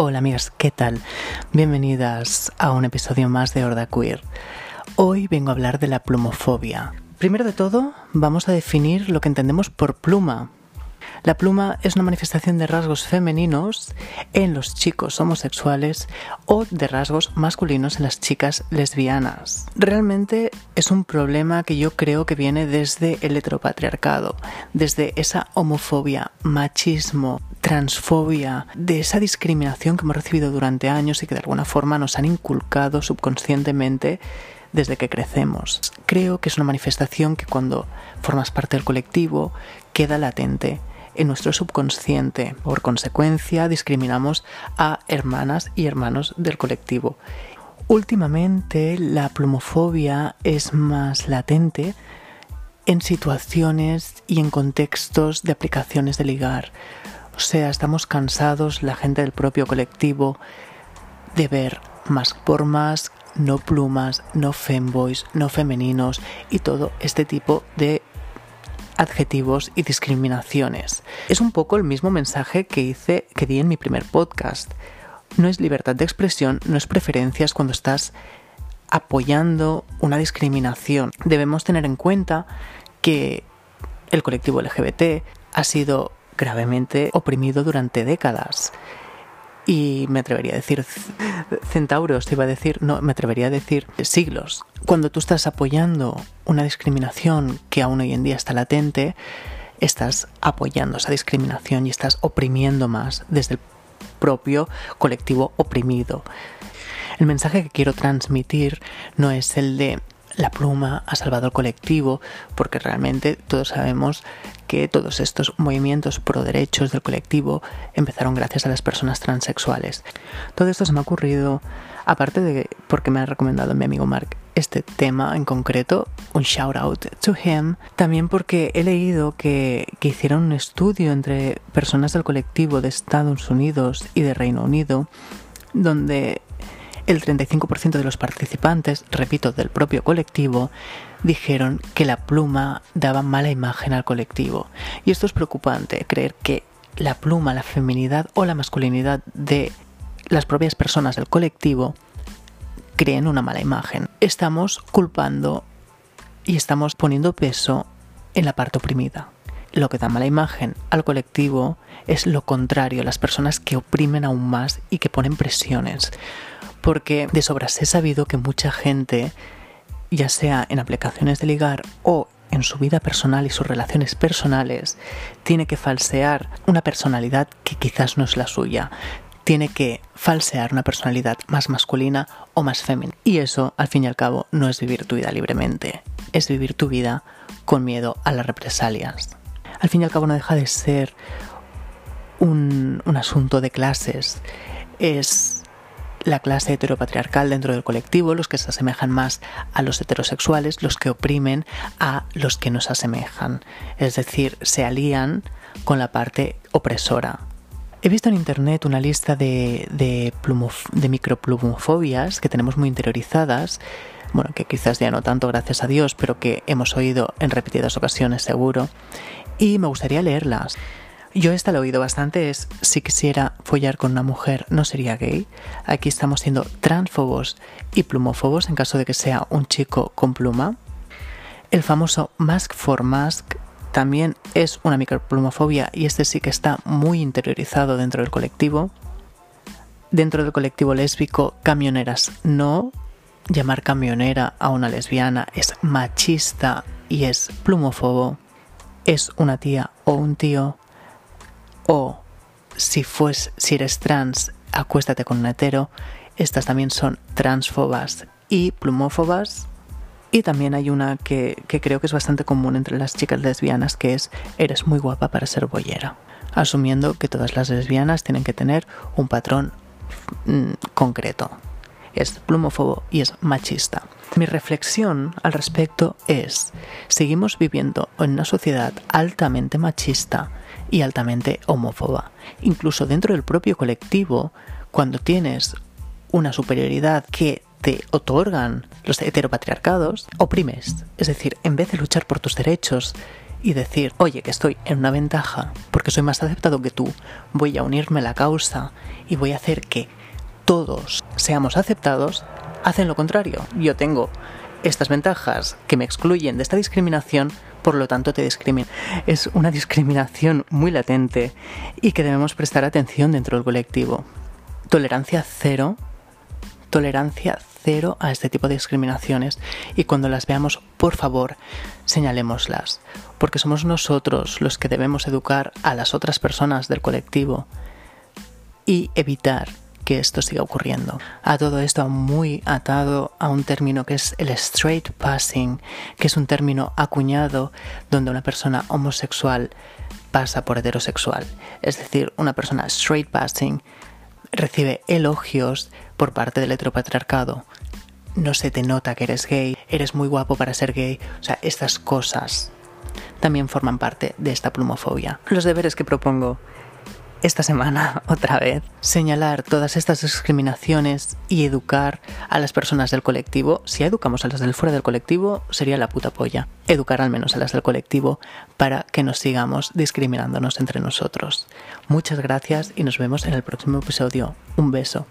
Hola amigas, ¿qué tal? Bienvenidas a un episodio más de Horda Queer. Hoy vengo a hablar de la plumofobia. Primero de todo, vamos a definir lo que entendemos por pluma. La pluma es una manifestación de rasgos femeninos en los chicos homosexuales o de rasgos masculinos en las chicas lesbianas. Realmente es un problema que yo creo que viene desde el heteropatriarcado, desde esa homofobia, machismo, transfobia, de esa discriminación que hemos recibido durante años y que de alguna forma nos han inculcado subconscientemente desde que crecemos. Creo que es una manifestación que cuando formas parte del colectivo queda latente en nuestro subconsciente. Por consecuencia, discriminamos a hermanas y hermanos del colectivo. Últimamente la plumofobia es más latente en situaciones y en contextos de aplicaciones de ligar. O sea, estamos cansados, la gente del propio colectivo, de ver más por más, no plumas, no femboys, no femeninos y todo este tipo de adjetivos y discriminaciones. Es un poco el mismo mensaje que hice que di en mi primer podcast. No es libertad de expresión, no es preferencias cuando estás apoyando una discriminación. Debemos tener en cuenta que el colectivo LGBT ha sido gravemente oprimido durante décadas. Y me atrevería a decir centauros, iba a decir, no, me atrevería a decir siglos. Cuando tú estás apoyando una discriminación que aún hoy en día está latente, estás apoyando esa discriminación y estás oprimiendo más desde el propio colectivo oprimido. El mensaje que quiero transmitir no es el de la pluma ha salvado al colectivo, porque realmente todos sabemos que todos estos movimientos pro derechos del colectivo empezaron gracias a las personas transexuales. Todo esto se me ha ocurrido, aparte de porque me ha recomendado mi amigo Mark este tema en concreto, un shout out to him, también porque he leído que, que hicieron un estudio entre personas del colectivo de Estados Unidos y de Reino Unido, donde el 35% de los participantes, repito, del propio colectivo, dijeron que la pluma daba mala imagen al colectivo. Y esto es preocupante, creer que la pluma, la feminidad o la masculinidad de las propias personas del colectivo creen una mala imagen. Estamos culpando y estamos poniendo peso en la parte oprimida. Lo que da mala imagen al colectivo es lo contrario, las personas que oprimen aún más y que ponen presiones porque de sobras he sabido que mucha gente, ya sea en aplicaciones de ligar o en su vida personal y sus relaciones personales, tiene que falsear una personalidad que quizás no es la suya. Tiene que falsear una personalidad más masculina o más femenina. Y eso, al fin y al cabo, no es vivir tu vida libremente. Es vivir tu vida con miedo a las represalias. Al fin y al cabo no deja de ser un, un asunto de clases. Es la clase heteropatriarcal dentro del colectivo, los que se asemejan más a los heterosexuales, los que oprimen a los que nos asemejan, es decir, se alían con la parte opresora. He visto en internet una lista de, de, de microplumofobias que tenemos muy interiorizadas, bueno, que quizás ya no tanto, gracias a Dios, pero que hemos oído en repetidas ocasiones seguro, y me gustaría leerlas. Yo esta lo he oído bastante, es si quisiera follar con una mujer no sería gay. Aquí estamos siendo transfobos y plumófobos en caso de que sea un chico con pluma. El famoso mask for mask también es una microplumofobia y este sí que está muy interiorizado dentro del colectivo. Dentro del colectivo lésbico, camioneras no. Llamar camionera a una lesbiana es machista y es plumófobo. Es una tía o un tío o si, eres trans, acuéstate con un hetero. Estas también son transfobas y plumófobas. Y también hay una que, creo que es bastante común entre las chicas lesbianas, que es eres muy guapa para ser boyera. Asumiendo que todas las lesbianas tienen que tener un patrón mm, concreto. Es plumófobo y es machista. Mi reflexión al respecto es, seguimos viviendo en una sociedad altamente machista y altamente homófoba. Incluso dentro del propio colectivo, cuando tienes una superioridad que te otorgan los heteropatriarcados, oprimes. Es decir, en vez de luchar por tus derechos y decir, oye, que estoy en una ventaja porque soy más aceptado que tú, voy a unirme a la causa y voy a hacer que todos seamos aceptados, hacen lo contrario. Yo tengo estas ventajas que me excluyen de esta discriminación, por lo tanto te discriminan. Es una discriminación muy latente y que debemos prestar atención dentro del colectivo. Tolerancia cero, tolerancia cero a este tipo de discriminaciones y cuando las veamos, por favor, señalémoslas, porque somos nosotros los que debemos educar a las otras personas del colectivo y evitar que esto siga ocurriendo. A todo esto muy atado a un término que es el straight passing, que es un término acuñado donde una persona homosexual pasa por heterosexual. Es decir, una persona straight passing recibe elogios por parte del heteropatriarcado. No se te nota que eres gay, eres muy guapo para ser gay. O sea, estas cosas también forman parte de esta plumofobia. Los deberes que propongo esta semana otra vez señalar todas estas discriminaciones y educar a las personas del colectivo. Si educamos a las del fuera del colectivo, sería la puta polla. Educar al menos a las del colectivo para que nos sigamos discriminándonos entre nosotros. Muchas gracias y nos vemos en el próximo episodio. Un beso.